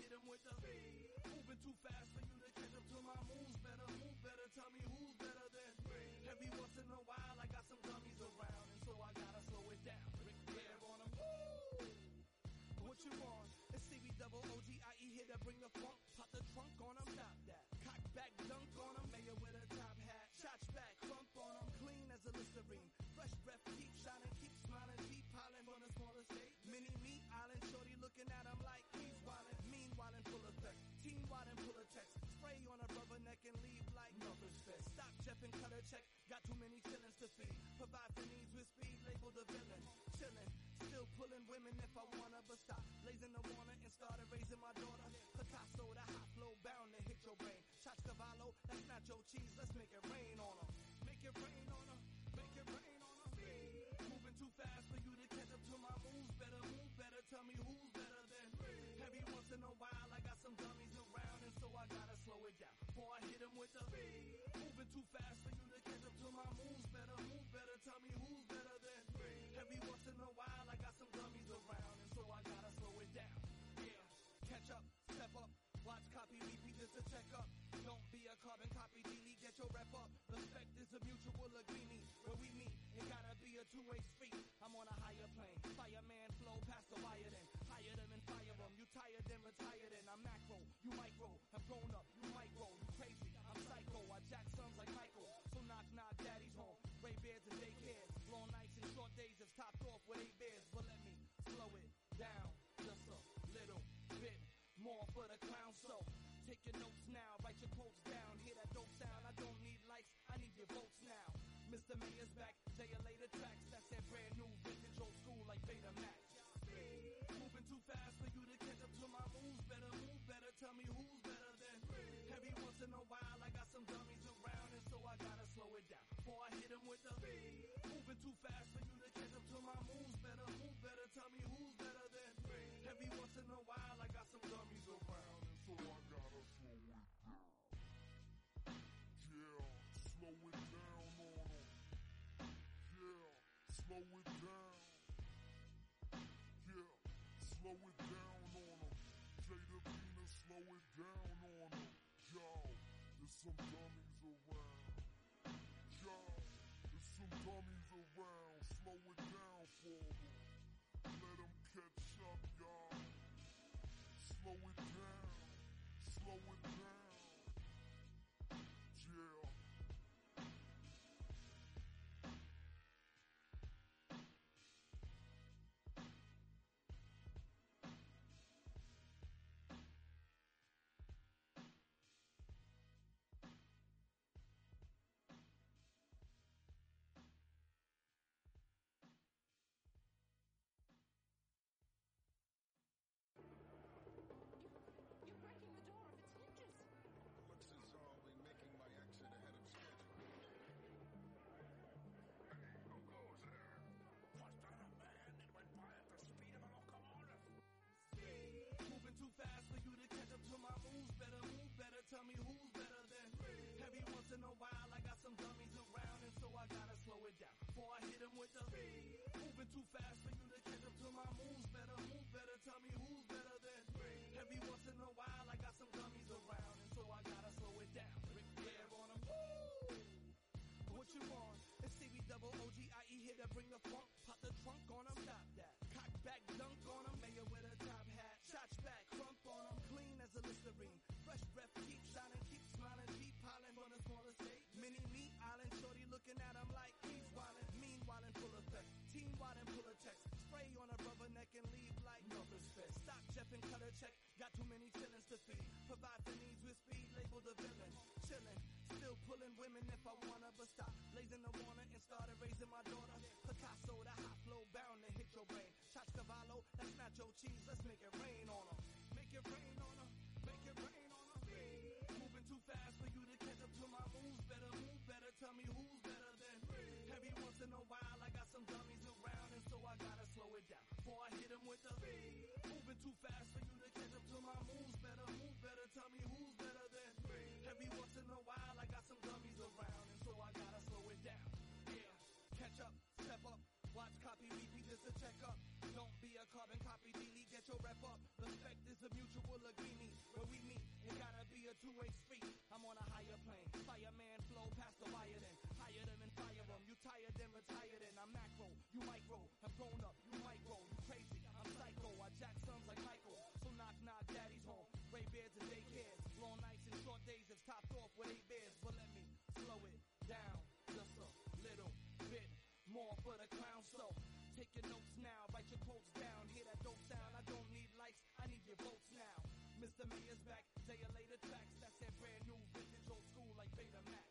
hit him with the speed. Moving too fast for you to catch up to my moves better. Move better, tell me who's better than me. Every once in a while I got some dummies around and so I gotta slow it down. Ric Flair on them. What you want? It's CB double O-G-I-E here to bring the funk. Pop the trunk on and leave like no respect. Stop, Jeff, and cut a check. Got too many chillins to feed. Provide for needs with speed, label the villain. Chillin', still pulling women if I wanna, but stop blazing the warner and started raising my daughter. Picasso, the high flow bound to hit your brain. Shots Cavallo, that's not your cheese. Let's make it rain on her. Make it rain on her. Make it rain on her. Moving too fast for you to catch up to my moves. Better move better. Tell me who's better than me. Every once in a while. before I hit him with the B. Moving too fast for you to catch up to my moves better. Move better, tell me who's better than me. Every once in a while I got some dummies around and so I gotta slow it down. Yeah, catch up, step up, Watch, copy, repeat, just a checkup. Don't be a carbon copy, delete, get your rep up. Respect is a mutual agreement. When we meet, it gotta be a two-way street. I'm on a higher plane. Fireman flow past the wire then. higher them and fire them. You tired then, retired then. I'm macro, you micro. I've grown up. more for the clown, so take your notes now, write your quotes down, hear that dope sound, I don't need likes, I need your votes now. Mr. Mayor's back, day or later tracks, that's that brand new vintage old school like Betamax. Moving too fast for you to catch up to my moves, better move better, tell me who's better than me. Every once in a while I got some dummies around and so I gotta slow it down, before I hit them with the beat. Moving too fast for you to catch up to my moves, better move better, tell me who's better than me. Every once in a while Slow it down on them. Yeah, slow it down. Yeah, slow it down on them. Jada Pina, slow it down on them. Yo, there's some dummies around. Yo, there's some dummies around. Slow it down for them. Let them catch up, y'all. Slow it down. Slow it down. me. Moving too fast for you to catch up to my moves. Better move better. Tell me who's better than me. Every once in a while, I got some gummies around, and so I gotta slow it down. Ric Flair on them. What you want? It's CB double OGIE here to bring the funk. Pop the trunk on them, stop that. Cock back, dunk on them, mayor with a top hat. Shots back, crump on them, clean as a Listerine. Fresh breath, keep shining then cut a check. Got too many chillings to feed. Provide the needs with speed, label the villain. Chillin', still pulling women if I wanna, but stop blazing the warner and started raising my daughter. Picasso, the hot flow bound to hit your brain. Shots Cavallo, that's not your cheese. Let's make it rain on them. Make it rain on them. Make it rain on them. Moving too fast for you to catch up to my moves. Better move better. Tell me who's better than me. Every once in a while, I got some dummies around, and so I gotta slow it down before I hit them with the beat. Too fast for you to catch up to my moves. Better move, better tell me who's better than. me. Every once in a while, I got some dummies around, and so I gotta slow it down. Yeah, catch up, step up. Watch copy repeat just to check up. Don't be a carbon copy delete, get your rep up. Respect is a mutual agreement. Where we meet, it gotta be a two-way street. I'm on a higher plane. Fireman more for the clown. So take your notes now, write your quotes down. Hear that dope sound? I don't need likes, I need your votes now. Mr. Mayor's back, day later tracks. That's that brand new vintage old school like Betamax.